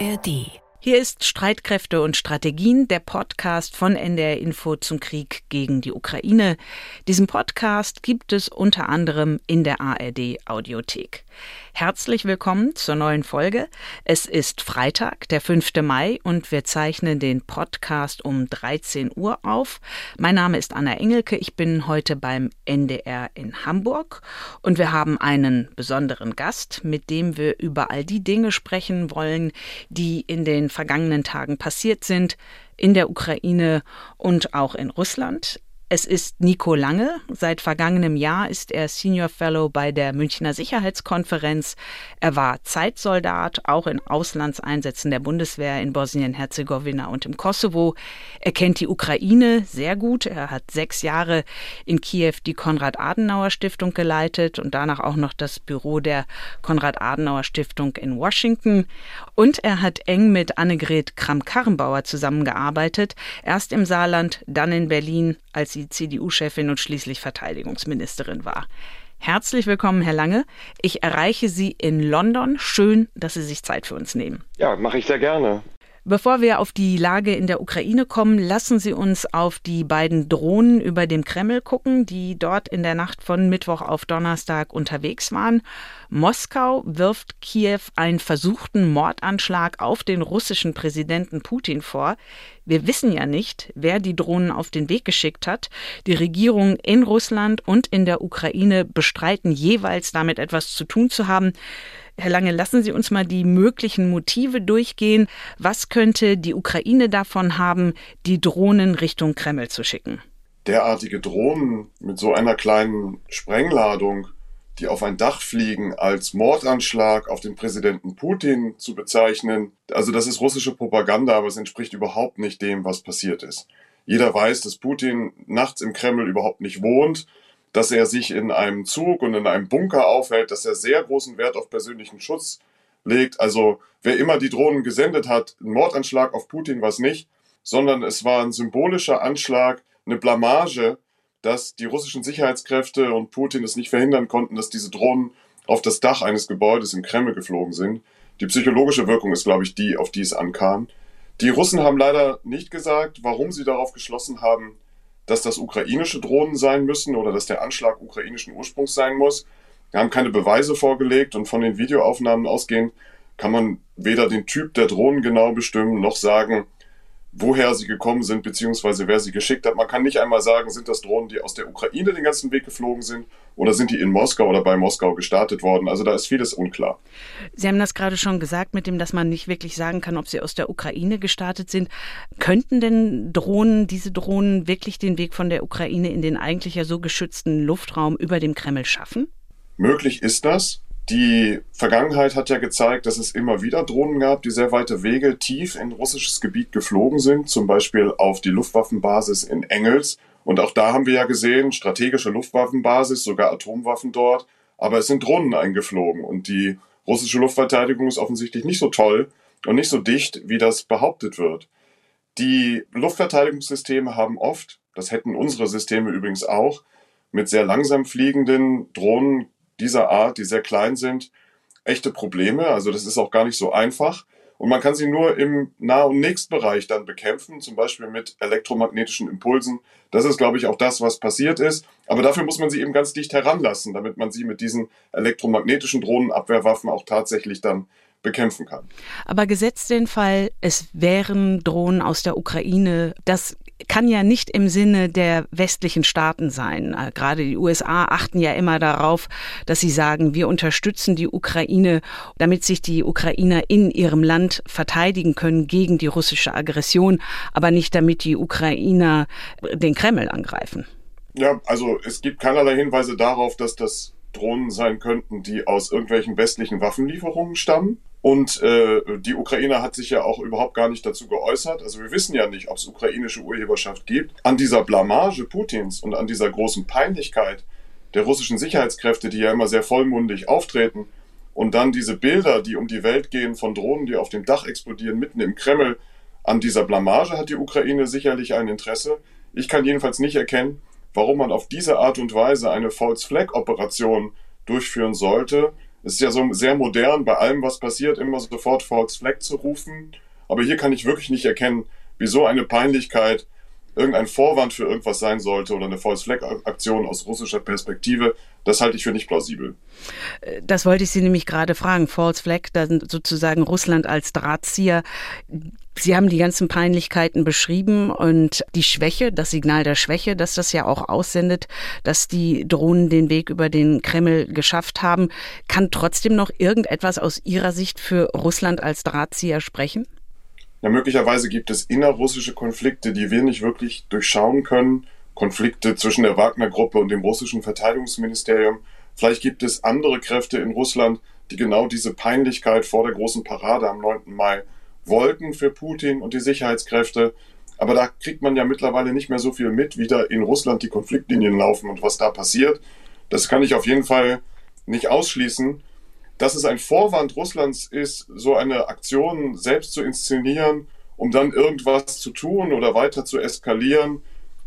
ARD. Hier ist Streitkräfte und Strategien, der Podcast von NDR Info zum Krieg gegen die Ukraine. Diesen Podcast gibt es unter anderem in der ARD Audiothek. Herzlich willkommen zur neuen Folge. Es ist Freitag, der 5. Mai und wir zeichnen den Podcast um 13 Uhr auf. Mein Name ist Anna Engelke. Ich bin heute beim NDR in Hamburg und wir haben einen besonderen Gast, mit dem wir über all die Dinge sprechen wollen, die in den vergangenen Tagen passiert sind in der Ukraine und auch in Russland. Es ist Nico Lange. Seit vergangenem Jahr ist er Senior Fellow bei der Münchner Sicherheitskonferenz. Er war Zeitsoldat, auch in Auslandseinsätzen der Bundeswehr in Bosnien-Herzegowina und im Kosovo. Er kennt die Ukraine sehr gut. Er hat sechs Jahre in Kiew die Konrad-Adenauer-Stiftung geleitet und danach auch noch das Büro der Konrad-Adenauer-Stiftung in Washington. Und er hat eng mit Annegret Kramp-Karrenbauer zusammengearbeitet. Erst im Saarland, dann in Berlin als sie CDU-Chefin und schließlich Verteidigungsministerin war. Herzlich willkommen, Herr Lange. Ich erreiche Sie in London. Schön, dass Sie sich Zeit für uns nehmen. Ja, mache ich sehr gerne. Bevor wir auf die Lage in der Ukraine kommen, lassen Sie uns auf die beiden Drohnen über dem Kreml gucken, die dort in der Nacht von Mittwoch auf Donnerstag unterwegs waren. Moskau wirft Kiew einen versuchten Mordanschlag auf den russischen Präsidenten Putin vor. Wir wissen ja nicht, wer die Drohnen auf den Weg geschickt hat. Die Regierungen in Russland und in der Ukraine bestreiten jeweils damit etwas zu tun zu haben. Herr Lange, lassen Sie uns mal die möglichen Motive durchgehen. Was könnte die Ukraine davon haben, die Drohnen Richtung Kreml zu schicken? Derartige Drohnen mit so einer kleinen Sprengladung, die auf ein Dach fliegen, als Mordanschlag auf den Präsidenten Putin zu bezeichnen, also das ist russische Propaganda, aber es entspricht überhaupt nicht dem, was passiert ist. Jeder weiß, dass Putin nachts im Kreml überhaupt nicht wohnt dass er sich in einem Zug und in einem Bunker aufhält, dass er sehr großen Wert auf persönlichen Schutz legt. Also wer immer die Drohnen gesendet hat, ein Mordanschlag auf Putin war es nicht, sondern es war ein symbolischer Anschlag, eine Blamage, dass die russischen Sicherheitskräfte und Putin es nicht verhindern konnten, dass diese Drohnen auf das Dach eines Gebäudes im Kreml geflogen sind. Die psychologische Wirkung ist, glaube ich, die, auf die es ankam. Die Russen haben leider nicht gesagt, warum sie darauf geschlossen haben, dass das ukrainische Drohnen sein müssen oder dass der Anschlag ukrainischen Ursprungs sein muss. Wir haben keine Beweise vorgelegt und von den Videoaufnahmen ausgehend kann man weder den Typ der Drohnen genau bestimmen, noch sagen, woher sie gekommen sind, beziehungsweise wer sie geschickt hat. Man kann nicht einmal sagen, sind das Drohnen, die aus der Ukraine den ganzen Weg geflogen sind oder sind die in Moskau oder bei Moskau gestartet worden. Also da ist vieles unklar. Sie haben das gerade schon gesagt, mit dem, dass man nicht wirklich sagen kann, ob sie aus der Ukraine gestartet sind. Könnten denn Drohnen, diese Drohnen wirklich den Weg von der Ukraine in den eigentlich ja so geschützten Luftraum über dem Kreml schaffen? Möglich ist das. Die Vergangenheit hat ja gezeigt, dass es immer wieder Drohnen gab, die sehr weite Wege tief in russisches Gebiet geflogen sind, zum Beispiel auf die Luftwaffenbasis in Engels. Und auch da haben wir ja gesehen, strategische Luftwaffenbasis, sogar Atomwaffen dort. Aber es sind Drohnen eingeflogen und die russische Luftverteidigung ist offensichtlich nicht so toll und nicht so dicht, wie das behauptet wird. Die Luftverteidigungssysteme haben oft, das hätten unsere Systeme übrigens auch, mit sehr langsam fliegenden Drohnen dieser Art, die sehr klein sind, echte Probleme. Also das ist auch gar nicht so einfach. Und man kann sie nur im Nah- und Nächstbereich dann bekämpfen, zum Beispiel mit elektromagnetischen Impulsen. Das ist, glaube ich, auch das, was passiert ist. Aber dafür muss man sie eben ganz dicht heranlassen, damit man sie mit diesen elektromagnetischen Drohnenabwehrwaffen auch tatsächlich dann bekämpfen kann. Aber gesetzt den Fall, es wären Drohnen aus der Ukraine, das kann ja nicht im Sinne der westlichen Staaten sein. Äh, gerade die USA achten ja immer darauf, dass sie sagen, wir unterstützen die Ukraine, damit sich die Ukrainer in ihrem Land verteidigen können gegen die russische Aggression, aber nicht damit die Ukrainer den Kreml angreifen. Ja, also es gibt keinerlei Hinweise darauf, dass das Drohnen sein könnten, die aus irgendwelchen westlichen Waffenlieferungen stammen. Und äh, die Ukraine hat sich ja auch überhaupt gar nicht dazu geäußert. Also wir wissen ja nicht, ob es ukrainische Urheberschaft gibt. An dieser Blamage Putins und an dieser großen Peinlichkeit der russischen Sicherheitskräfte, die ja immer sehr vollmundig auftreten, und dann diese Bilder, die um die Welt gehen von Drohnen, die auf dem Dach explodieren, mitten im Kreml, an dieser Blamage hat die Ukraine sicherlich ein Interesse. Ich kann jedenfalls nicht erkennen, warum man auf diese Art und Weise eine False Flag Operation durchführen sollte, Es ist ja so sehr modern, bei allem, was passiert, immer sofort False Flag zu rufen. Aber hier kann ich wirklich nicht erkennen, wieso eine Peinlichkeit irgendein Vorwand für irgendwas sein sollte oder eine False Flag Aktion aus russischer Perspektive, das halte ich für nicht plausibel. Das wollte ich Sie nämlich gerade fragen. False Flag, dann sozusagen Russland als Drahtzieher. Sie haben die ganzen Peinlichkeiten beschrieben und die Schwäche, das Signal der Schwäche, dass das ja auch aussendet, dass die Drohnen den Weg über den Kreml geschafft haben. Kann trotzdem noch irgendetwas aus Ihrer Sicht für Russland als Drahtzieher sprechen? Ja, möglicherweise gibt es innerrussische Konflikte, die wir nicht wirklich durchschauen können. Konflikte zwischen der Wagner-Gruppe und dem russischen Verteidigungsministerium. Vielleicht gibt es andere Kräfte in Russland, die genau diese Peinlichkeit vor der großen Parade am 9. Mai wollten für Putin und die Sicherheitskräfte. Aber da kriegt man ja mittlerweile nicht mehr so viel mit, wie da in Russland die Konfliktlinien laufen und was da passiert. Das kann ich auf jeden Fall nicht ausschließen dass es ein Vorwand Russlands ist, so eine Aktion selbst zu inszenieren, um dann irgendwas zu tun oder weiter zu eskalieren.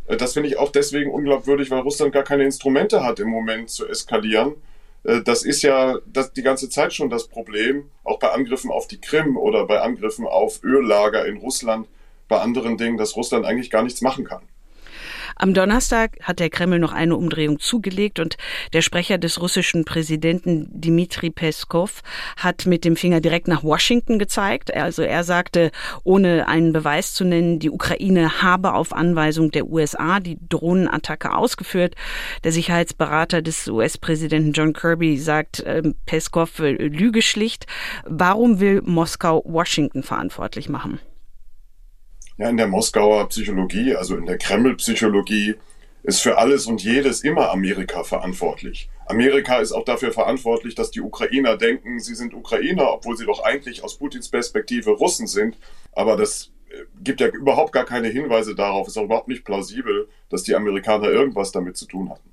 Äh, das finde ich auch deswegen unglaubwürdig, weil Russland gar keine Instrumente hat im Moment zu eskalieren. Äh, das ist ja das, die ganze Zeit schon das Problem, auch bei Angriffen auf die Krim oder bei Angriffen auf Öllager in Russland, bei anderen Dingen, dass Russland eigentlich gar nichts machen kann. Am Donnerstag hat der Kreml noch eine Umdrehung zugelegt und der Sprecher des russischen Präsidenten Dmitri Peskov hat mit dem Finger direkt nach Washington gezeigt. Also er sagte, ohne einen Beweis zu nennen, die Ukraine habe auf Anweisung der USA die Drohnenattacke ausgeführt. Der Sicherheitsberater des US-Präsidenten John Kirby sagt, äh, Peskov lüge schlicht. Warum will Moskau Washington verantwortlich machen? Ja, in der Moskauer Psychologie, also in der Kreml-Psychologie, ist für alles und jedes immer Amerika verantwortlich. Amerika ist auch dafür verantwortlich, dass die Ukrainer denken, sie sind Ukrainer, obwohl sie doch eigentlich aus Putins Perspektive Russen sind. Aber das äh, gibt ja überhaupt gar keine Hinweise darauf, ist auch überhaupt nicht plausibel, dass die Amerikaner irgendwas damit zu tun hatten.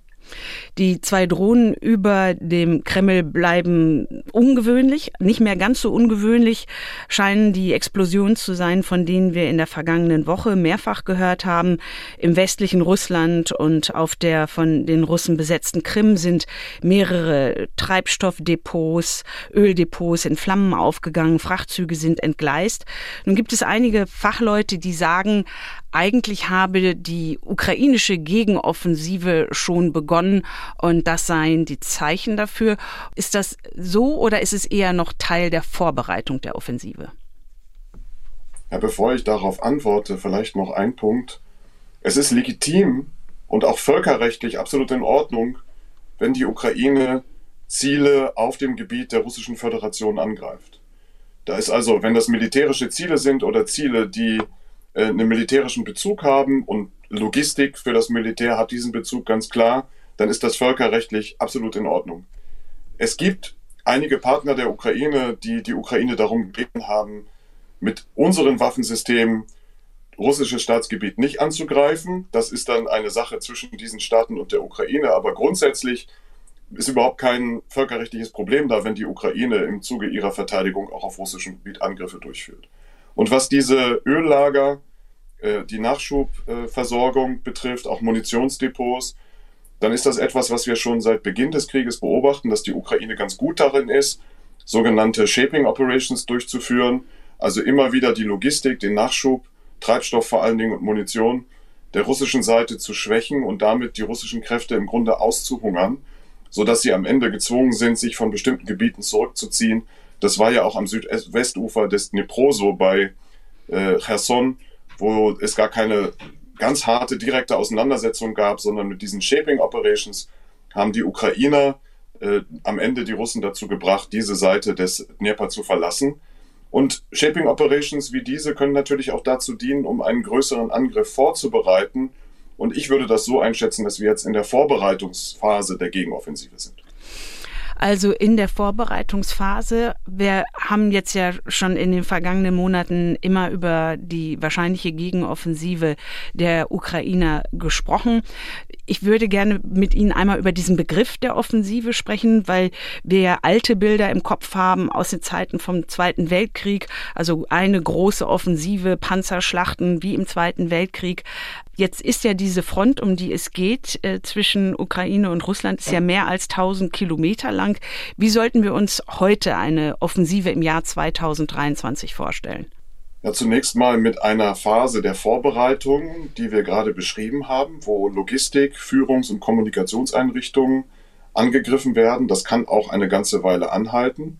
Die zwei Drohnen über dem Kreml bleiben ungewöhnlich, nicht mehr ganz so ungewöhnlich scheinen die Explosionen zu sein, von denen wir in der vergangenen Woche mehrfach gehört haben. Im westlichen Russland und auf der von den Russen besetzten Krim sind mehrere Treibstoffdepots, Öldepots in Flammen aufgegangen, Frachtzüge sind entgleist. Nun gibt es einige Fachleute, die sagen, eigentlich habe die ukrainische Gegenoffensive schon begonnen und das seien die Zeichen dafür. Ist das so oder ist es eher noch Teil der Vorbereitung der Offensive? Ja, bevor ich darauf antworte, vielleicht noch ein Punkt. Es ist legitim und auch völkerrechtlich absolut in Ordnung, wenn die Ukraine Ziele auf dem Gebiet der Russischen Föderation angreift. Da ist also, wenn das militärische Ziele sind oder Ziele, die äh, einen militärischen Bezug haben und Logistik für das Militär hat diesen Bezug ganz klar, dann ist das völkerrechtlich absolut in Ordnung. Es gibt einige Partner der Ukraine, die die Ukraine darum gebeten haben, mit unseren Waffensystemen russisches Staatsgebiet nicht anzugreifen. Das ist dann eine Sache zwischen diesen Staaten und der Ukraine. Aber grundsätzlich ist überhaupt kein völkerrechtliches Problem da, wenn die Ukraine im Zuge ihrer Verteidigung auch auf russischem Gebiet Angriffe durchführt. Und was diese Öllager, äh, die Nachschubversorgung betrifft, auch Munitionsdepots, dann ist das etwas, was wir schon seit Beginn des Krieges beobachten, dass die Ukraine ganz gut darin ist, sogenannte Shaping Operations durchzuführen, also immer wieder die Logistik, den Nachschub, Treibstoff vor allen Dingen und Munition der russischen Seite zu schwächen und damit die russischen Kräfte im Grunde auszuhungern, sodass sie am Ende gezwungen sind, sich von bestimmten Gebieten zurückzuziehen das war ja auch am Südwestufer des Dnipro so bei äh, Cherson, wo es gar keine ganz harte direkte Auseinandersetzung gab, sondern mit diesen Shaping Operations haben die Ukrainer äh, am Ende die Russen dazu gebracht, diese Seite des Dnieper zu verlassen. Und Shaping Operations wie diese können natürlich auch dazu dienen, um einen größeren Angriff vorzubereiten. Und ich würde das so einschätzen, dass wir jetzt in der Vorbereitungsphase der Gegenoffensive sind. Also in der Vorbereitungsphase. Wir haben jetzt ja schon in den vergangenen Monaten immer über die wahrscheinliche Gegenoffensive der Ukrainer gesprochen. Ich würde gerne mit Ihnen einmal über diesen Begriff der Offensive sprechen, weil wir ja alte Bilder im Kopf haben aus den Zeiten vom Zweiten Weltkrieg. Also eine große Offensive, Panzerschlachten wie im Zweiten Weltkrieg. Jetzt ist ja diese Front, um die es geht, äh, zwischen Ukraine und Russland, ist ja mehr als 1000 Kilometer lang. Wie sollten wir uns heute eine Offensive im Jahr 2023 vorstellen? Ja, zunächst mal mit einer Phase der Vorbereitung, die wir gerade beschrieben haben, wo Logistik, Führungs- und Kommunikationseinrichtungen angegriffen werden. Das kann auch eine ganze Weile anhalten.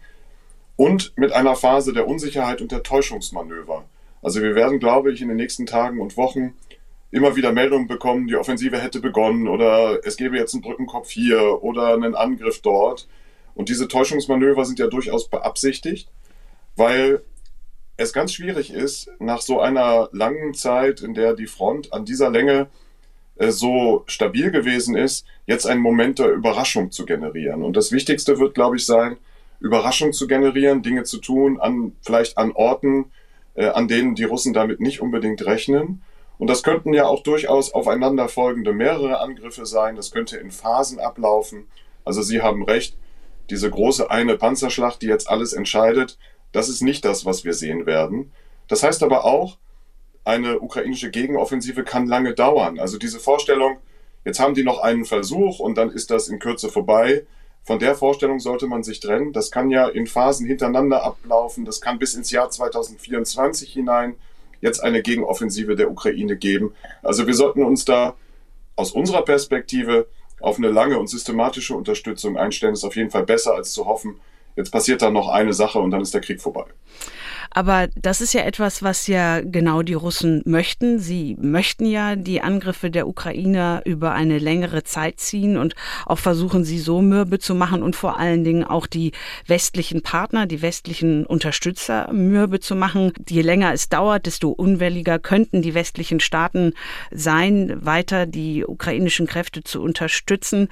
Und mit einer Phase der Unsicherheit und der Täuschungsmanöver. Also wir werden, glaube ich, in den nächsten Tagen und Wochen immer wieder Meldungen bekommen, die Offensive hätte begonnen oder es gäbe jetzt einen Brückenkopf hier oder einen Angriff dort. Und diese Täuschungsmanöver sind ja durchaus beabsichtigt, weil es ganz schwierig ist, nach so einer langen Zeit, in der die Front an dieser Länge äh, so stabil gewesen ist, jetzt einen Moment der Überraschung zu generieren. Und das Wichtigste wird, glaube ich, sein, Überraschung zu generieren, Dinge zu tun, an, vielleicht an Orten, äh, an denen die Russen damit nicht unbedingt rechnen. Und das könnten ja auch durchaus aufeinanderfolgende mehrere Angriffe sein. Das könnte in Phasen ablaufen. Also Sie haben recht, diese große eine Panzerschlacht, die jetzt alles entscheidet, das ist nicht das, was wir sehen werden. Das heißt aber auch, eine ukrainische Gegenoffensive kann lange dauern. Also diese Vorstellung, jetzt haben die noch einen Versuch und dann ist das in Kürze vorbei. Von der Vorstellung sollte man sich trennen. Das kann ja in Phasen hintereinander ablaufen. Das kann bis ins Jahr 2024 hinein jetzt eine Gegenoffensive der Ukraine geben. Also wir sollten uns da aus unserer Perspektive auf eine lange und systematische Unterstützung einstellen. Ist auf jeden Fall besser, als zu hoffen, jetzt passiert da noch eine Sache und dann ist der Krieg vorbei. Aber das ist ja etwas, was ja genau die Russen möchten. Sie möchten ja die Angriffe der Ukrainer über eine längere Zeit ziehen und auch versuchen, sie so mürbe zu machen und vor allen Dingen auch die westlichen Partner, die westlichen Unterstützer mürbe zu machen. Je länger es dauert, desto unwilliger könnten die westlichen Staaten sein, weiter die ukrainischen Kräfte zu unterstützen.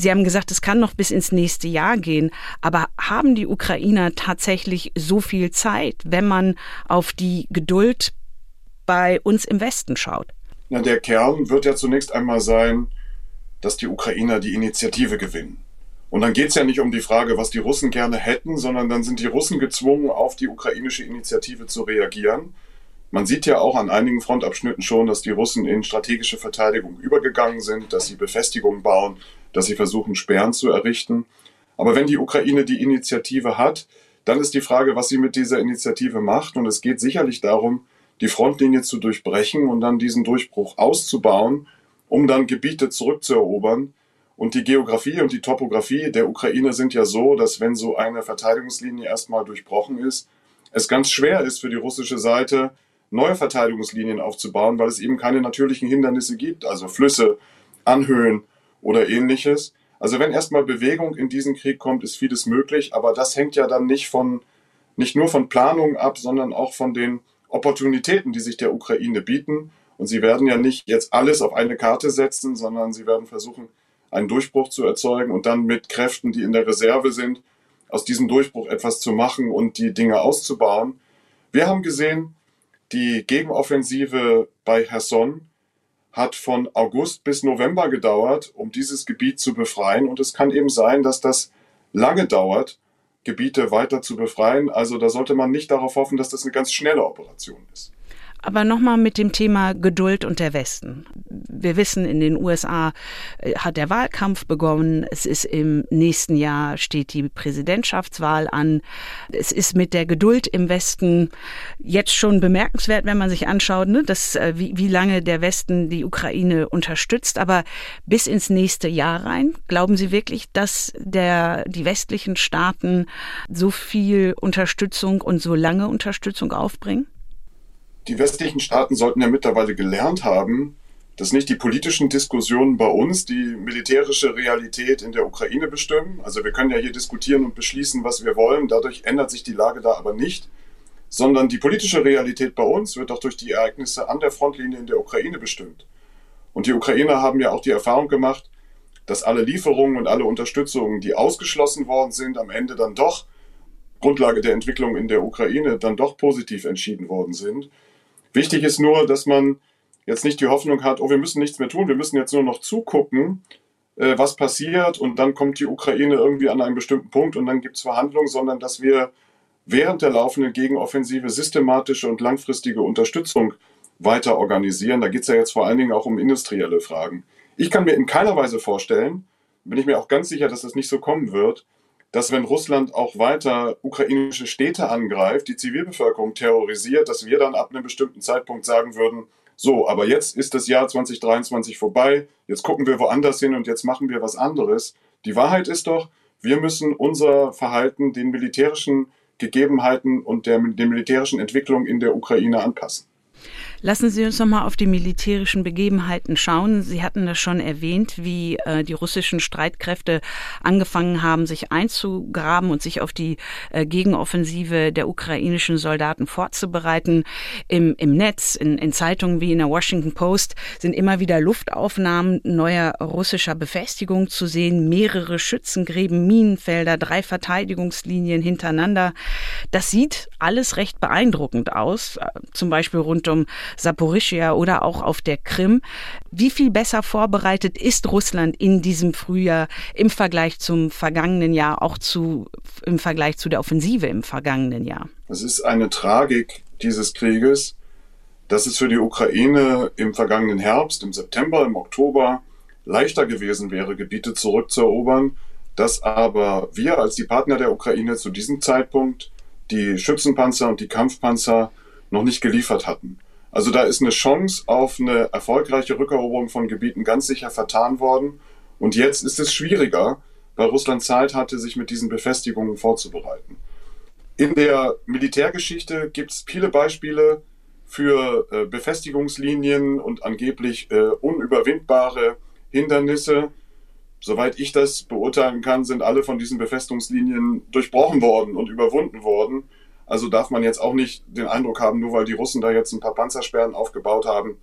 Sie haben gesagt, es kann noch bis ins nächste Jahr gehen. Aber haben die Ukrainer tatsächlich so viel Zeit, wenn man auf die Geduld bei uns im Westen schaut? Na, der Kern wird ja zunächst einmal sein, dass die Ukrainer die Initiative gewinnen. Und dann geht es ja nicht um die Frage, was die Russen gerne hätten, sondern dann sind die Russen gezwungen, auf die ukrainische Initiative zu reagieren. Man sieht ja auch an einigen Frontabschnitten schon, dass die Russen in strategische Verteidigung übergegangen sind, dass sie Befestigungen bauen, dass sie versuchen, Sperren zu errichten. Aber wenn die Ukraine die Initiative hat, dann ist die Frage, was sie mit dieser Initiative macht. Und es geht sicherlich darum, die Frontlinie zu durchbrechen und dann diesen Durchbruch auszubauen, um dann Gebiete zurückzuerobern. Und die Geografie und die Topografie der Ukraine sind ja so, dass wenn so eine Verteidigungslinie erstmal durchbrochen ist, es ganz schwer ist für die russische Seite, neue Verteidigungslinien aufzubauen, weil es eben keine natürlichen Hindernisse gibt, also Flüsse, Anhöhen, oder ähnliches. Also wenn erstmal Bewegung in diesen Krieg kommt, ist vieles möglich, aber das hängt ja dann nicht von, nicht nur von Planungen ab, sondern auch von den Opportunitäten, die sich der Ukraine bieten. Und sie werden ja nicht jetzt alles auf eine Karte setzen, sondern sie werden versuchen, einen Durchbruch zu erzeugen und dann mit Kräften, die in der Reserve sind, aus diesem Durchbruch etwas zu machen und die Dinge auszubauen. Wir haben gesehen, die Gegenoffensive bei Herson hat von August bis November gedauert, um dieses Gebiet zu befreien. Und es kann eben sein, dass das lange dauert, Gebiete weiter zu befreien. Also da sollte man nicht darauf hoffen, dass das eine ganz schnelle Operation ist. Aber nochmal mit dem Thema Geduld und der Westen. Wir wissen, in den USA äh, hat der Wahlkampf begonnen. Es ist im nächsten Jahr steht die Präsidentschaftswahl an. Es ist mit der Geduld im Westen jetzt schon bemerkenswert, wenn man sich anschaut, ne, dass, äh, wie, wie lange der Westen die Ukraine unterstützt. Aber bis ins nächste Jahr rein, glauben Sie wirklich, dass der, die westlichen Staaten so viel Unterstützung und so lange Unterstützung aufbringen? Die westlichen Staaten sollten ja mittlerweile gelernt haben, dass nicht die politischen Diskussionen bei uns die militärische Realität in der Ukraine bestimmen. Also wir können ja hier diskutieren und beschließen, was wir wollen. Dadurch ändert sich die Lage da aber nicht, sondern die politische Realität bei uns wird auch durch die Ereignisse an der Frontlinie in der Ukraine bestimmt. Und die Ukrainer haben ja auch die Erfahrung gemacht, dass alle Lieferungen und alle Unterstützungen, die ausgeschlossen worden sind, am Ende dann doch Grundlage der Entwicklung in der Ukraine dann doch positiv entschieden worden sind. Wichtig ist nur, dass man jetzt nicht die Hoffnung hat, oh, wir müssen nichts mehr tun, wir müssen jetzt nur noch zugucken, äh, was passiert und dann kommt die Ukraine irgendwie an einen bestimmten Punkt und dann gibt es Verhandlungen, sondern dass wir während der laufenden Gegenoffensive systematische und langfristige Unterstützung weiter organisieren. Da geht es ja jetzt vor allen Dingen auch um industrielle Fragen. Ich kann mir in keiner Weise vorstellen, bin ich mir auch ganz sicher, dass das nicht so kommen wird, dass wenn Russland auch weiter ukrainische Städte angreift, die Zivilbevölkerung terrorisiert, dass wir dann ab einem bestimmten Zeitpunkt sagen würden, so, aber jetzt ist das Jahr 2023 vorbei, jetzt gucken wir woanders hin und jetzt machen wir was anderes. Die Wahrheit ist doch, wir müssen unser Verhalten den militärischen Gegebenheiten und der, der militärischen Entwicklung in der Ukraine anpassen. Lassen Sie uns noch mal auf die militärischen Begebenheiten schauen. Sie hatten das schon erwähnt, wie äh, die russischen Streitkräfte angefangen haben, sich einzugraben und sich auf die äh, Gegenoffensive der ukrainischen Soldaten vorzubereiten. Im, im Netz, in, in Zeitungen wie in der Washington Post sind immer wieder Luftaufnahmen neuer russischer Befestigungen zu sehen, mehrere Schützengräben, Minenfelder, drei Verteidigungslinien hintereinander. Das sieht alles recht beeindruckend aus, äh, zum Beispiel rund um Saporischia oder auch auf der Krim. Wie viel besser vorbereitet ist Russland in diesem Frühjahr im Vergleich zum vergangenen Jahr, auch zu, im Vergleich zu der Offensive im vergangenen Jahr? Es ist eine Tragik dieses Krieges, dass es für die Ukraine im vergangenen Herbst, im September, im Oktober leichter gewesen wäre, Gebiete zurückzuerobern, dass aber wir als die Partner der Ukraine zu diesem Zeitpunkt die Schützenpanzer und die Kampfpanzer noch nicht geliefert hatten. Also da ist eine Chance auf eine erfolgreiche Rückeroberung von Gebieten ganz sicher vertan worden. Und jetzt ist es schwieriger, weil Russland Zeit hatte, sich mit diesen Befestigungen vorzubereiten. In der Militärgeschichte gibt es viele Beispiele für äh, Befestigungslinien und angeblich äh, unüberwindbare Hindernisse. Soweit ich das beurteilen kann, sind alle von diesen Befestigungslinien durchbrochen worden und überwunden worden. Also darf man jetzt auch nicht den Eindruck haben, nur weil die Russen da jetzt ein paar Panzersperren aufgebaut haben,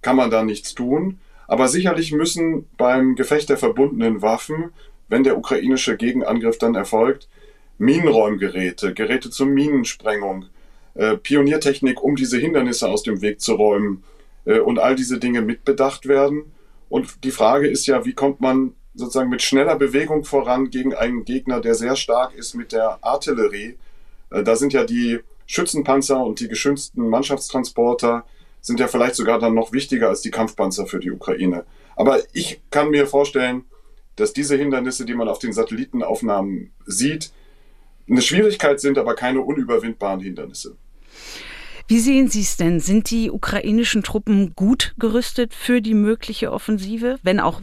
kann man da nichts tun. Aber sicherlich müssen beim Gefecht der verbundenen Waffen, wenn der ukrainische Gegenangriff dann erfolgt, Minenräumgeräte, Geräte zur Minensprengung, äh, Pioniertechnik, um diese Hindernisse aus dem Weg zu räumen äh, und all diese Dinge mitbedacht werden. Und die Frage ist ja, wie kommt man sozusagen mit schneller Bewegung voran gegen einen Gegner, der sehr stark ist mit der Artillerie, da sind ja die Schützenpanzer und die geschützten Mannschaftstransporter sind ja vielleicht sogar dann noch wichtiger als die Kampfpanzer für die Ukraine. Aber ich kann mir vorstellen, dass diese Hindernisse, die man auf den Satellitenaufnahmen sieht, eine Schwierigkeit sind, aber keine unüberwindbaren Hindernisse. Wie sehen Sie es denn? Sind die ukrainischen Truppen gut gerüstet für die mögliche Offensive, wenn auch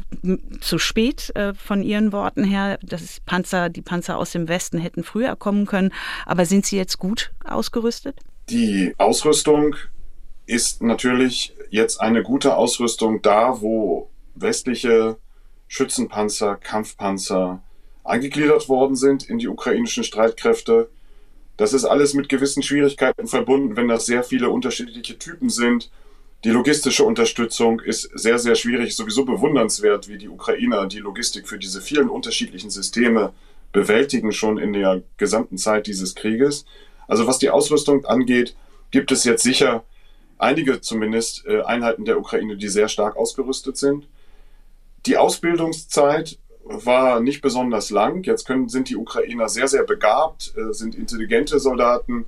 zu spät äh, von Ihren Worten her, dass Panzer, die Panzer aus dem Westen hätten früher kommen können, aber sind sie jetzt gut ausgerüstet? Die Ausrüstung ist natürlich jetzt eine gute Ausrüstung da, wo westliche Schützenpanzer, Kampfpanzer eingegliedert worden sind in die ukrainischen Streitkräfte. Das ist alles mit gewissen Schwierigkeiten verbunden, wenn das sehr viele unterschiedliche Typen sind. Die logistische Unterstützung ist sehr, sehr schwierig, sowieso bewundernswert, wie die Ukrainer die Logistik für diese vielen unterschiedlichen Systeme bewältigen, schon in der gesamten Zeit dieses Krieges. Also was die Ausrüstung angeht, gibt es jetzt sicher einige zumindest äh, Einheiten der Ukraine, die sehr stark ausgerüstet sind. Die Ausbildungszeit war nicht besonders lang. Jetzt können, sind die Ukrainer sehr, sehr begabt, äh, sind intelligente Soldaten,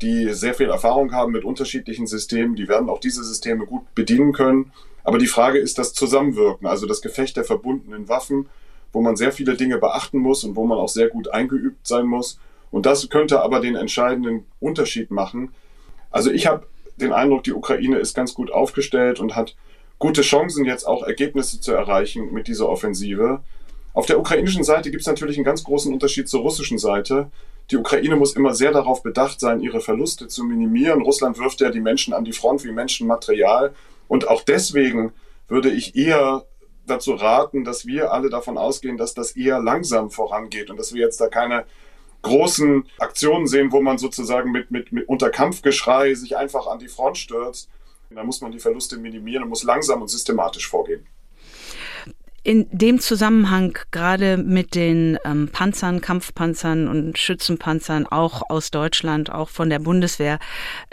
die sehr viel Erfahrung haben mit unterschiedlichen Systemen. Die werden auch diese Systeme gut bedienen können. Aber die Frage ist das Zusammenwirken, also das Gefecht der verbundenen Waffen, wo man sehr viele Dinge beachten muss und wo man auch sehr gut eingeübt sein muss. Und das könnte aber den entscheidenden Unterschied machen. Also ich habe den Eindruck, die Ukraine ist ganz gut aufgestellt und hat gute Chancen, jetzt auch Ergebnisse zu erreichen mit dieser Offensive. Auf der ukrainischen Seite gibt es natürlich einen ganz großen Unterschied zur russischen Seite. Die Ukraine muss immer sehr darauf bedacht sein, ihre Verluste zu minimieren. Russland wirft ja die Menschen an die Front wie Menschenmaterial. Und auch deswegen würde ich eher dazu raten, dass wir alle davon ausgehen, dass das eher langsam vorangeht und dass wir jetzt da keine großen Aktionen sehen, wo man sozusagen mit, mit, mit unter Kampfgeschrei sich einfach an die Front stürzt. Da muss man die Verluste minimieren und muss langsam und systematisch vorgehen. In dem Zusammenhang gerade mit den ähm, Panzern, Kampfpanzern und Schützenpanzern auch aus Deutschland, auch von der Bundeswehr.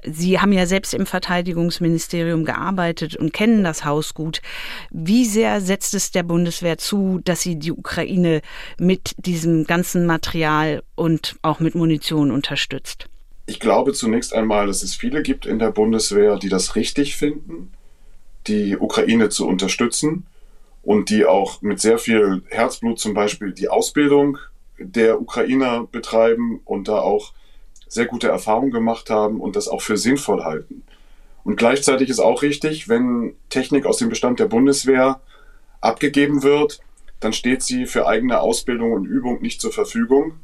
Sie haben ja selbst im Verteidigungsministerium gearbeitet und kennen das Haus gut. Wie sehr setzt es der Bundeswehr zu, dass sie die Ukraine mit diesem ganzen Material und auch mit Munition unterstützt? Ich glaube zunächst einmal, dass es viele gibt in der Bundeswehr, die das richtig finden, die Ukraine zu unterstützen und die auch mit sehr viel Herzblut zum Beispiel die Ausbildung der Ukrainer betreiben und da auch sehr gute Erfahrungen gemacht haben und das auch für sinnvoll halten. Und gleichzeitig ist auch richtig, wenn Technik aus dem Bestand der Bundeswehr abgegeben wird, dann steht sie für eigene Ausbildung und Übung nicht zur Verfügung.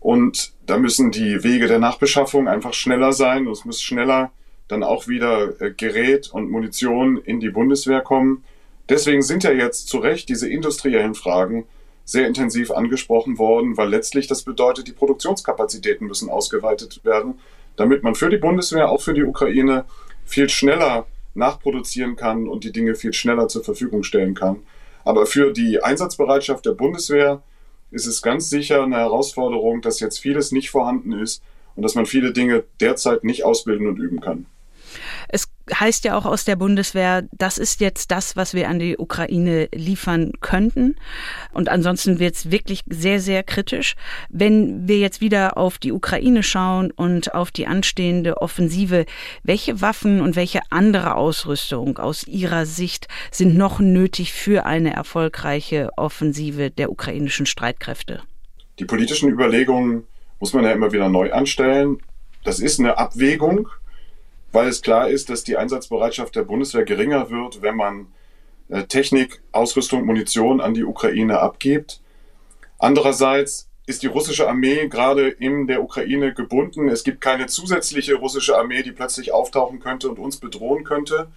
Und da müssen die Wege der Nachbeschaffung einfach schneller sein. Und es muss schneller dann auch wieder äh, Gerät und Munition in die Bundeswehr kommen. Deswegen sind ja jetzt zu Recht diese industriellen Fragen sehr intensiv angesprochen worden, weil letztlich das bedeutet, die Produktionskapazitäten müssen ausgeweitet werden, damit man für die Bundeswehr, auch für die Ukraine viel schneller nachproduzieren kann und die Dinge viel schneller zur Verfügung stellen kann. Aber für die Einsatzbereitschaft der Bundeswehr ist es ganz sicher eine Herausforderung, dass jetzt vieles nicht vorhanden ist und dass man viele Dinge derzeit nicht ausbilden und üben kann. Heißt ja auch aus der Bundeswehr, das ist jetzt das, was wir an die Ukraine liefern könnten. Und ansonsten wird es wirklich sehr, sehr kritisch. Wenn wir jetzt wieder auf die Ukraine schauen und auf die anstehende Offensive, welche Waffen und welche andere Ausrüstung aus Ihrer Sicht sind noch nötig für eine erfolgreiche Offensive der ukrainischen Streitkräfte? Die politischen Überlegungen muss man ja immer wieder neu anstellen. Das ist eine Abwägung weil es klar ist, dass die Einsatzbereitschaft der Bundeswehr geringer wird, wenn man äh, Technik, Ausrüstung, Munition an die Ukraine abgibt. Andererseits ist die russische Armee gerade in der Ukraine gebunden. Es gibt keine zusätzliche russische Armee, die plötzlich auftauchen könnte und uns bedrohen könnte.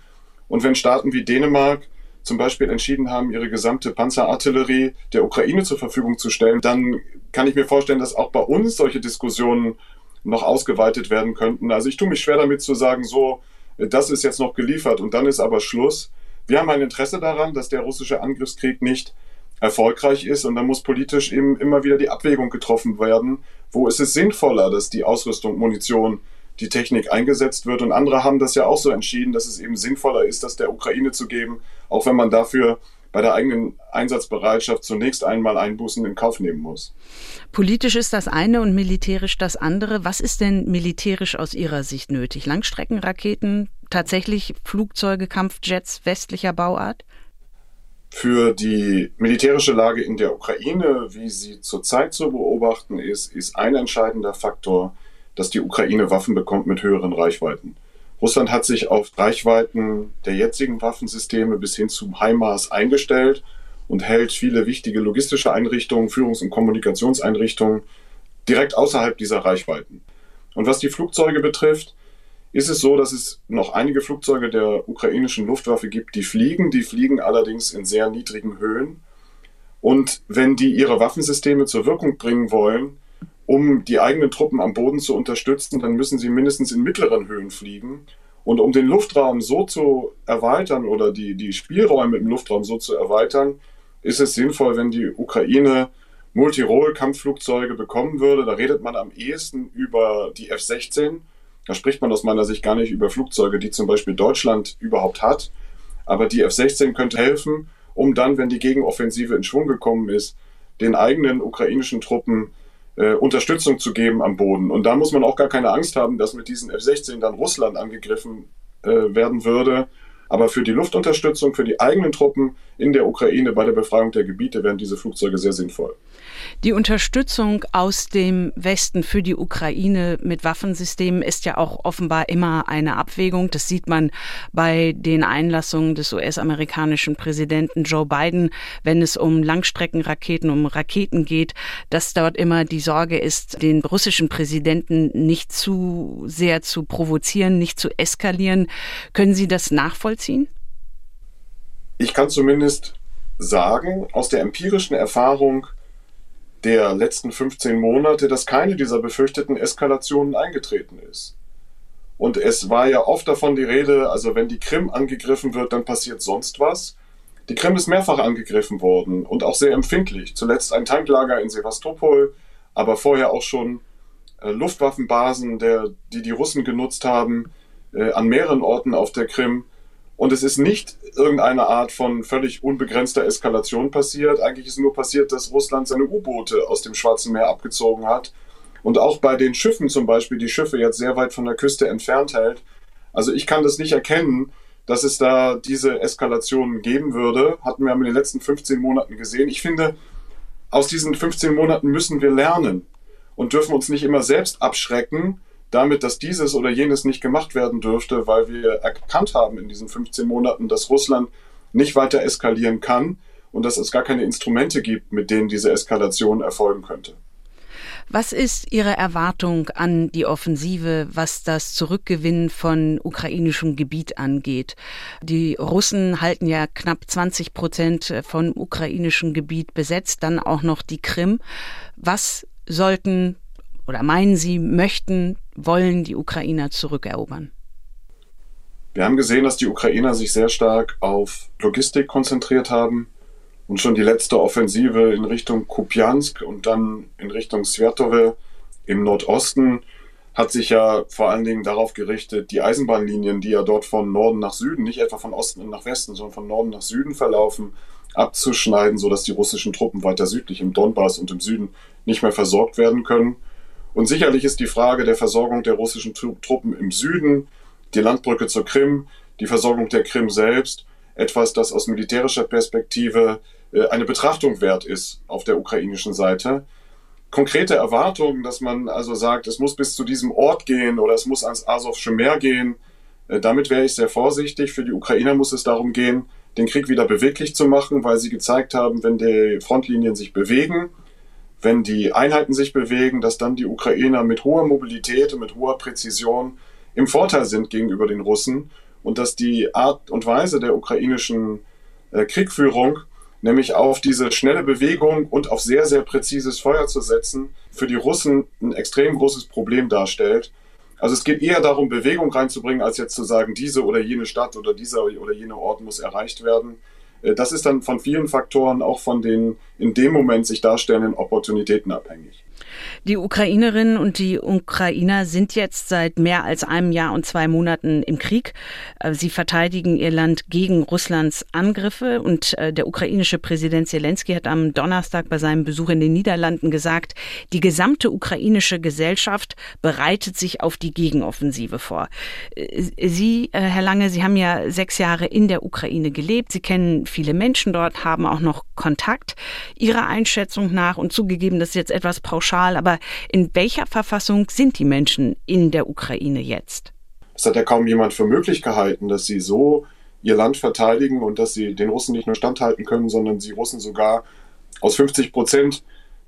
Und wenn Staaten wie Dänemark zum Beispiel entschieden haben, ihre gesamte Panzerartillerie der Ukraine zur Verfügung zu stellen, dann kann ich mir vorstellen, dass auch bei uns solche Diskussionen noch ausgeweitet werden könnten. Also ich tue mich schwer damit zu sagen, so, das ist jetzt noch geliefert und dann ist aber Schluss. Wir haben ein Interesse daran, dass der russische Angriffskrieg nicht erfolgreich ist und da muss politisch eben immer wieder die Abwägung getroffen werden, wo ist es sinnvoller, dass die Ausrüstung, Munition, die Technik eingesetzt wird. Und andere haben das ja auch so entschieden, dass es eben sinnvoller ist, das der Ukraine zu geben, auch wenn man dafür bei der eigenen Einsatzbereitschaft zunächst einmal Einbußen in Kauf nehmen muss. Politisch ist das eine und militärisch das andere. Was ist denn militärisch aus Ihrer Sicht nötig? Langstreckenraketen, tatsächlich Flugzeuge, Kampfjets westlicher Bauart? Für die militärische Lage in der Ukraine, wie sie zurzeit zu beobachten ist, ist ein entscheidender Faktor, dass die Ukraine Waffen bekommt mit höheren Reichweiten. Russland hat sich auf Reichweiten der jetzigen Waffensysteme bis hin zum HIMARS eingestellt und hält viele wichtige logistische Einrichtungen, Führungs- und Kommunikationseinrichtungen direkt außerhalb dieser Reichweiten. Und was die Flugzeuge betrifft, ist es so, dass es noch einige Flugzeuge der ukrainischen Luftwaffe gibt, die fliegen. Die fliegen allerdings in sehr niedrigen Höhen. Und wenn die ihre Waffensysteme zur Wirkung bringen wollen, um die eigenen Truppen am Boden zu unterstützen, dann müssen sie mindestens in mittleren Höhen fliegen. Und um den Luftraum so zu erweitern oder die, die Spielräume im Luftraum so zu erweitern, ist es sinnvoll, wenn die Ukraine Multirole-Kampfflugzeuge bekommen würde. Da redet man am ehesten über die F-16. Da spricht man aus meiner Sicht gar nicht über Flugzeuge, die zum Beispiel Deutschland überhaupt hat. Aber die F-16 könnte helfen, um dann, wenn die Gegenoffensive in Schwung gekommen ist, den eigenen ukrainischen Truppen äh, Unterstützung zu geben am Boden. Und da muss man auch gar keine Angst haben, dass mit diesen F-16 dann Russland angegriffen äh, werden würde. Aber für die Luftunterstützung, für die eigenen Truppen in der Ukraine bei der Befreiung der Gebiete wären diese Flugzeuge sehr sinnvoll. Die Unterstützung aus dem Westen für die Ukraine mit Waffensystemen ist ja auch offenbar immer eine Abwägung. Das sieht man bei den Einlassungen des US-amerikanischen Präsidenten Joe Biden, wenn es um Langstreckenraketen, um Raketen geht, dass dort immer die Sorge ist, den russischen Präsidenten nicht zu sehr zu provozieren, nicht zu eskalieren. Können Sie das nachvollziehen? Ich kann zumindest sagen, aus der empirischen Erfahrung, der letzten 15 Monate, dass keine dieser befürchteten Eskalationen eingetreten ist. Und es war ja oft davon die Rede, also wenn die Krim angegriffen wird, dann passiert sonst was. Die Krim ist mehrfach angegriffen worden und auch sehr empfindlich. Zuletzt ein Tanklager in Sevastopol, aber vorher auch schon äh, Luftwaffenbasen, der, die die Russen genutzt haben, äh, an mehreren Orten auf der Krim. Und es ist nicht irgendeine Art von völlig unbegrenzter Eskalation passiert. Eigentlich ist nur passiert, dass Russland seine U-Boote aus dem Schwarzen Meer abgezogen hat und auch bei den Schiffen zum Beispiel die Schiffe jetzt sehr weit von der Küste entfernt hält. Also ich kann das nicht erkennen, dass es da diese Eskalationen geben würde. Hatten wir in den letzten 15 Monaten gesehen. Ich finde, aus diesen 15 Monaten müssen wir lernen und dürfen uns nicht immer selbst abschrecken damit, dass dieses oder jenes nicht gemacht werden dürfte, weil wir erkannt haben in diesen 15 Monaten, dass Russland nicht weiter eskalieren kann und dass es gar keine Instrumente gibt, mit denen diese Eskalation erfolgen könnte. Was ist Ihre Erwartung an die Offensive, was das Zurückgewinnen von ukrainischem Gebiet angeht? Die Russen halten ja knapp 20 Prozent von ukrainischem Gebiet besetzt, dann auch noch die Krim. Was sollten oder meinen Sie, möchten, wollen die Ukrainer zurückerobern? Wir haben gesehen, dass die Ukrainer sich sehr stark auf Logistik konzentriert haben und schon die letzte Offensive in Richtung Kupiansk und dann in Richtung Sviatowe im Nordosten hat sich ja vor allen Dingen darauf gerichtet, die Eisenbahnlinien, die ja dort von Norden nach Süden, nicht etwa von Osten nach Westen, sondern von Norden nach Süden verlaufen, abzuschneiden, sodass die russischen Truppen weiter südlich im Donbass und im Süden nicht mehr versorgt werden können. Und sicherlich ist die Frage der Versorgung der russischen Truppen im Süden, die Landbrücke zur Krim, die Versorgung der Krim selbst, etwas, das aus militärischer Perspektive äh, eine Betrachtung wert ist auf der ukrainischen Seite. Konkrete Erwartungen, dass man also sagt, es muss bis zu diesem Ort gehen oder es muss ans Asowsche Meer gehen, äh, damit wäre ich sehr vorsichtig. Für die Ukrainer muss es darum gehen, den Krieg wieder beweglich zu machen, weil sie gezeigt haben, wenn die Frontlinien sich bewegen, wenn die Einheiten sich bewegen, dass dann die Ukrainer mit hoher Mobilität und mit hoher Präzision im Vorteil sind gegenüber den Russen und dass die Art und Weise der ukrainischen äh, Kriegführung nämlich auf diese schnelle Bewegung und auf sehr, sehr präzises Feuer zu setzen, für die Russen ein extrem großes Problem darstellt. Also es geht eher darum, Bewegung reinzubringen, als jetzt zu sagen, diese oder jene Stadt oder dieser oder jener Ort muss erreicht werden. Äh, das ist dann von vielen Faktoren, auch von den in dem Moment sich darstellenden Opportunitäten abhängig. Die Ukrainerinnen und die Ukrainer sind jetzt seit mehr als einem Jahr und zwei Monaten im Krieg. Äh, sie verteidigen ihr Land gegen Russlands Angriffe und äh, der ukrainische Präsident Zelensky hat am Donnerstag bei seinem Besuch in den Niederlanden gesagt, die gesamte ukrainische Gesellschaft bereitet sich auf die Gegenoffensive vor. Äh, sie, Herr Lange, Sie haben ja sechs Jahre in der Ukraine gelebt. Sie kennen viele Menschen dort, haben auch noch Kontakt. Ihrer Einschätzung nach und zugegeben, das ist jetzt etwas pauschal, aber in welcher Verfassung sind die Menschen in der Ukraine jetzt? Es hat ja kaum jemand für möglich gehalten, dass sie so ihr Land verteidigen und dass sie den Russen nicht nur standhalten können, sondern sie Russen sogar aus 50 Prozent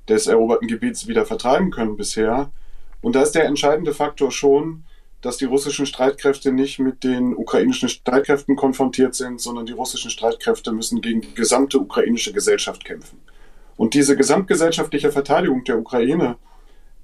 des eroberten Gebiets wieder vertreiben können bisher. Und da ist der entscheidende Faktor schon, dass die russischen Streitkräfte nicht mit den ukrainischen Streitkräften konfrontiert sind, sondern die russischen Streitkräfte müssen gegen die gesamte ukrainische Gesellschaft kämpfen. Und diese gesamtgesellschaftliche Verteidigung der Ukraine,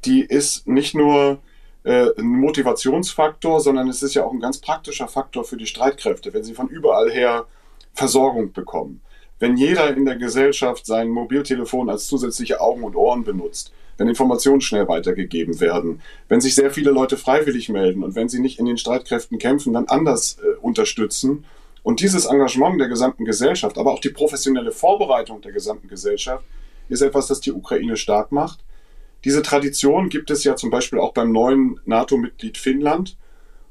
die ist nicht nur äh, ein Motivationsfaktor, sondern es ist ja auch ein ganz praktischer Faktor für die Streitkräfte, wenn sie von überall her Versorgung bekommen. Wenn jeder in der Gesellschaft sein Mobiltelefon als zusätzliche Augen und Ohren benutzt, wenn Informationen schnell weitergegeben werden, wenn sich sehr viele Leute freiwillig melden und wenn sie nicht in den Streitkräften kämpfen, dann anders äh, unterstützen. Und dieses Engagement der gesamten Gesellschaft, aber auch die professionelle Vorbereitung der gesamten Gesellschaft, ist etwas, das die Ukraine stark macht. Diese Tradition gibt es ja zum Beispiel auch beim neuen NATO-Mitglied Finnland.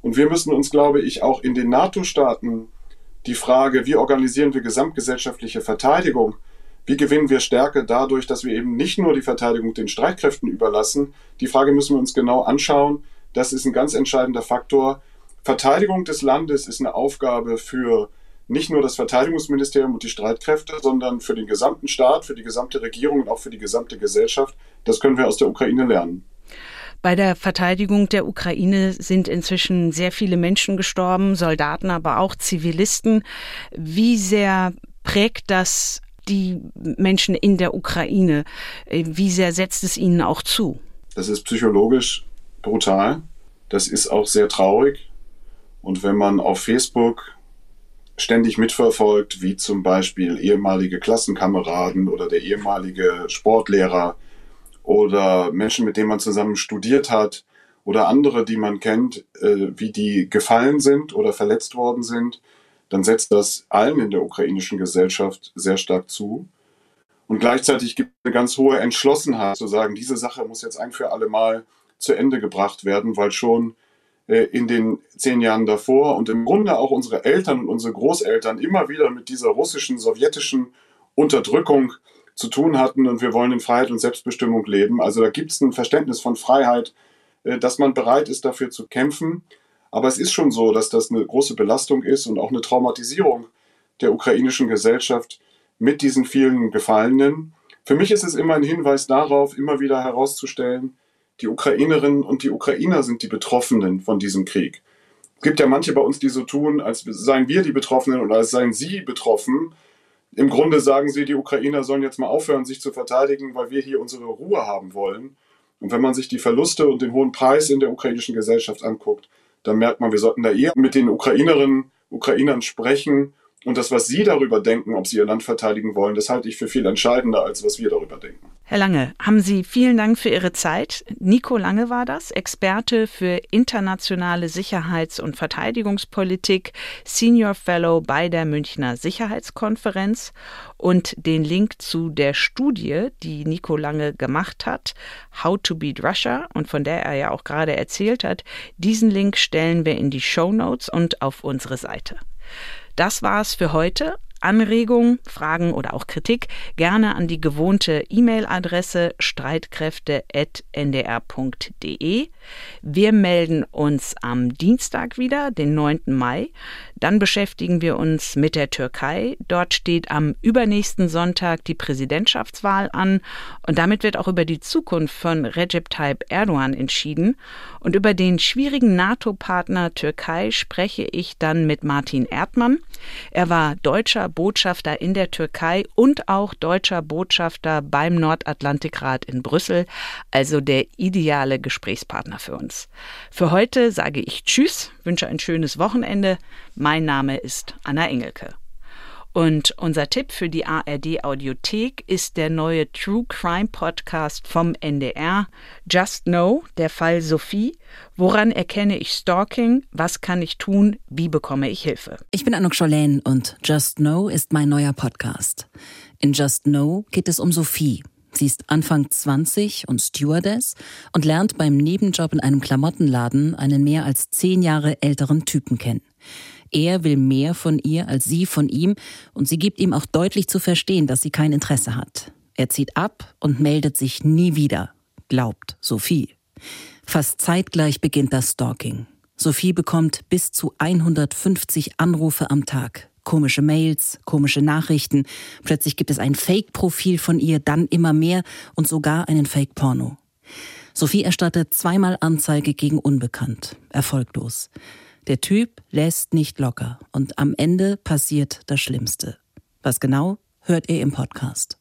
Und wir müssen uns, glaube ich, auch in den NATO-Staaten die Frage, wie organisieren wir gesamtgesellschaftliche Verteidigung, wie gewinnen wir Stärke dadurch, dass wir eben nicht nur die Verteidigung den Streitkräften überlassen. Die Frage müssen wir uns genau anschauen. Das ist ein ganz entscheidender Faktor. Verteidigung des Landes ist eine Aufgabe für nicht nur das Verteidigungsministerium und die Streitkräfte, sondern für den gesamten Staat, für die gesamte Regierung und auch für die gesamte Gesellschaft. Das können wir aus der Ukraine lernen. Bei der Verteidigung der Ukraine sind inzwischen sehr viele Menschen gestorben, Soldaten, aber auch Zivilisten. Wie sehr prägt das die Menschen in der Ukraine? Wie sehr setzt es ihnen auch zu? Das ist psychologisch brutal. Das ist auch sehr traurig. Und wenn man auf Facebook ständig mitverfolgt, wie zum Beispiel ehemalige Klassenkameraden oder der ehemalige Sportlehrer oder Menschen, mit denen man zusammen studiert hat oder andere, die man kennt, äh, wie die gefallen sind oder verletzt worden sind, dann setzt das allen in der ukrainischen Gesellschaft sehr stark zu. Und gleichzeitig gibt es eine ganz hohe Entschlossenheit zu sagen, diese Sache muss jetzt ein für alle Mal zu Ende gebracht werden, weil schon in den zehn Jahren davor und im Grunde auch unsere Eltern und unsere Großeltern immer wieder mit dieser russischen, sowjetischen Unterdrückung zu tun hatten und wir wollen in Freiheit und Selbstbestimmung leben. Also da gibt es ein Verständnis von Freiheit, äh, dass man bereit ist, dafür zu kämpfen. Aber es ist schon so, dass das eine große Belastung ist und auch eine Traumatisierung der ukrainischen Gesellschaft mit diesen vielen Gefallenen. Für mich ist es immer ein Hinweis darauf, immer wieder herauszustellen, die Ukrainerinnen und die Ukrainer sind die Betroffenen von diesem Krieg. Es gibt ja manche bei uns, die so tun, als seien wir die Betroffenen oder als seien sie betroffen. Im Grunde sagen sie, die Ukrainer sollen jetzt mal aufhören, sich zu verteidigen, weil wir hier unsere Ruhe haben wollen. Und wenn man sich die Verluste und den hohen Preis in der ukrainischen Gesellschaft anguckt, dann merkt man, wir sollten da eher mit den Ukrainerinnen, Ukrainern sprechen und das, was Sie darüber denken, ob Sie Ihr Land verteidigen wollen, das halte ich für viel entscheidender, als was wir darüber denken. Herr Lange, haben Sie vielen Dank für Ihre Zeit. Nico Lange war das, Experte für internationale Sicherheits- und Verteidigungspolitik, Senior Fellow bei der Münchner Sicherheitskonferenz. Und den Link zu der Studie, die Nico Lange gemacht hat, How to Beat Russia, und von der er ja auch gerade erzählt hat, diesen Link stellen wir in die Show Notes und auf unsere Seite. Das war's für heute. Anregungen, Fragen oder auch Kritik gerne an die gewohnte E-Mail-Adresse streitkräfte.ndr.de. Wir melden uns am Dienstag wieder, den 9. Mai. Dann beschäftigen wir uns mit der Türkei. Dort steht am übernächsten Sonntag die Präsidentschaftswahl an und damit wird auch über die Zukunft von Recep Tayyip Erdogan entschieden. Und über den schwierigen NATO-Partner Türkei spreche ich dann mit Martin Erdmann. Er war deutscher Botschafter in der Türkei und auch deutscher Botschafter beim Nordatlantikrat in Brüssel, also der ideale Gesprächspartner für uns. Für heute sage ich Tschüss, wünsche ein schönes Wochenende. Mein Name ist Anna Engelke. Und unser Tipp für die ARD Audiothek ist der neue True Crime Podcast vom NDR. Just Know, der Fall Sophie. Woran erkenne ich Stalking? Was kann ich tun? Wie bekomme ich Hilfe? Ich bin Anuk Scholen und Just Know ist mein neuer Podcast. In Just Know geht es um Sophie. Sie ist Anfang 20 und Stewardess und lernt beim Nebenjob in einem Klamottenladen einen mehr als zehn Jahre älteren Typen kennen. Er will mehr von ihr als sie von ihm und sie gibt ihm auch deutlich zu verstehen, dass sie kein Interesse hat. Er zieht ab und meldet sich nie wieder, glaubt Sophie. Fast zeitgleich beginnt das Stalking. Sophie bekommt bis zu 150 Anrufe am Tag. Komische Mails, komische Nachrichten. Plötzlich gibt es ein Fake-Profil von ihr, dann immer mehr und sogar einen Fake-Porno. Sophie erstattet zweimal Anzeige gegen Unbekannt. Erfolglos. Der Typ lässt nicht locker und am Ende passiert das Schlimmste. Was genau, hört ihr im Podcast.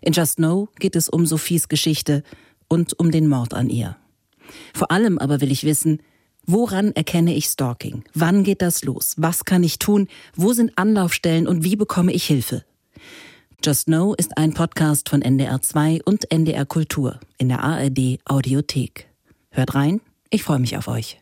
In Just Know geht es um Sophies Geschichte und um den Mord an ihr. Vor allem aber will ich wissen, woran erkenne ich Stalking? Wann geht das los? Was kann ich tun? Wo sind Anlaufstellen und wie bekomme ich Hilfe? Just Know ist ein Podcast von NDR 2 und NDR Kultur in der ARD Audiothek. Hört rein, ich freue mich auf euch.